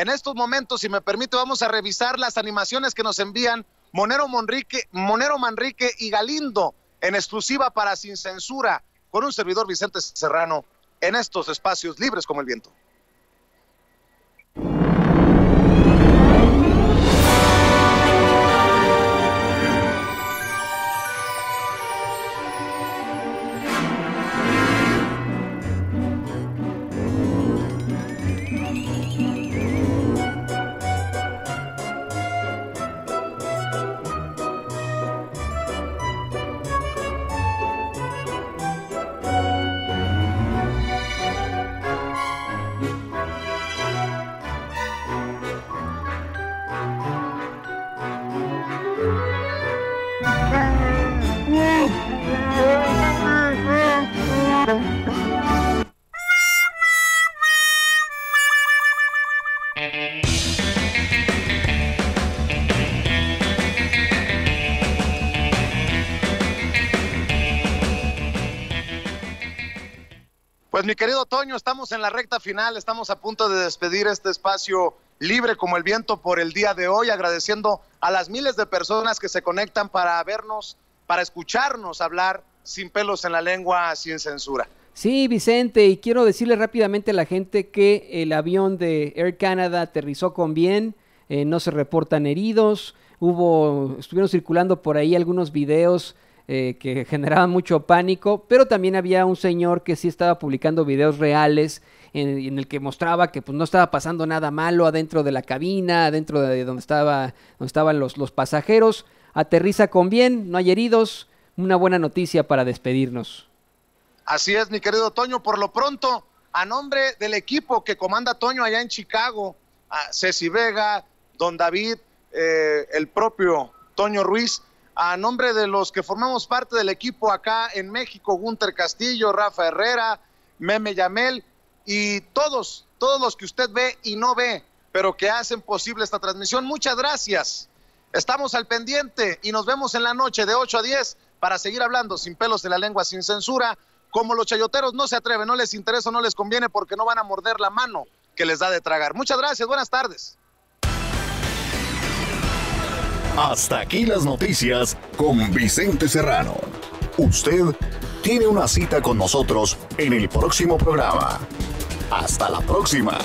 En estos momentos, si me permite, vamos a revisar las animaciones que nos envían Monero, Monrique, Monero Manrique y Galindo en exclusiva para Sin Censura con un servidor Vicente Serrano en estos espacios libres como el viento. Pues mi querido Toño, estamos en la recta final, estamos a punto de despedir este espacio libre como el viento por el día de hoy, agradeciendo a las miles de personas que se conectan para vernos, para escucharnos hablar sin pelos en la lengua, sin censura. Sí, Vicente, y quiero decirle rápidamente a la gente que el avión de Air Canada aterrizó con bien, eh, no se reportan heridos, hubo, estuvieron circulando por ahí algunos videos eh, que generaban mucho pánico, pero también había un señor que sí estaba publicando videos reales en, el que mostraba que pues, no estaba pasando nada malo adentro de la cabina, adentro de donde, estaba, donde estaban los pasajeros. Aterriza con bien, no hay heridos, una buena noticia para despedirnos. Así es, mi querido Toño, por lo pronto, a nombre del equipo que comanda Toño allá en Chicago, a Ceci Vega, Don David, eh, el propio Toño Ruiz, a nombre de los que formamos parte del equipo acá en México, Gunter Castillo, Rafa Herrera, Meme Yamel y todos, todos los que usted ve y no ve, pero que hacen posible esta transmisión. Muchas gracias. Estamos al pendiente y nos vemos en la noche de 8 a 10 para seguir hablando sin pelos en la lengua, sin censura. Como los chayoteros no se atreven, no les interesa, no les conviene porque no van a morder la mano que les da de tragar. Muchas gracias, buenas tardes. Hasta aquí las noticias con Vicente Serrano. Usted tiene una cita con nosotros en el próximo programa. Hasta la próxima.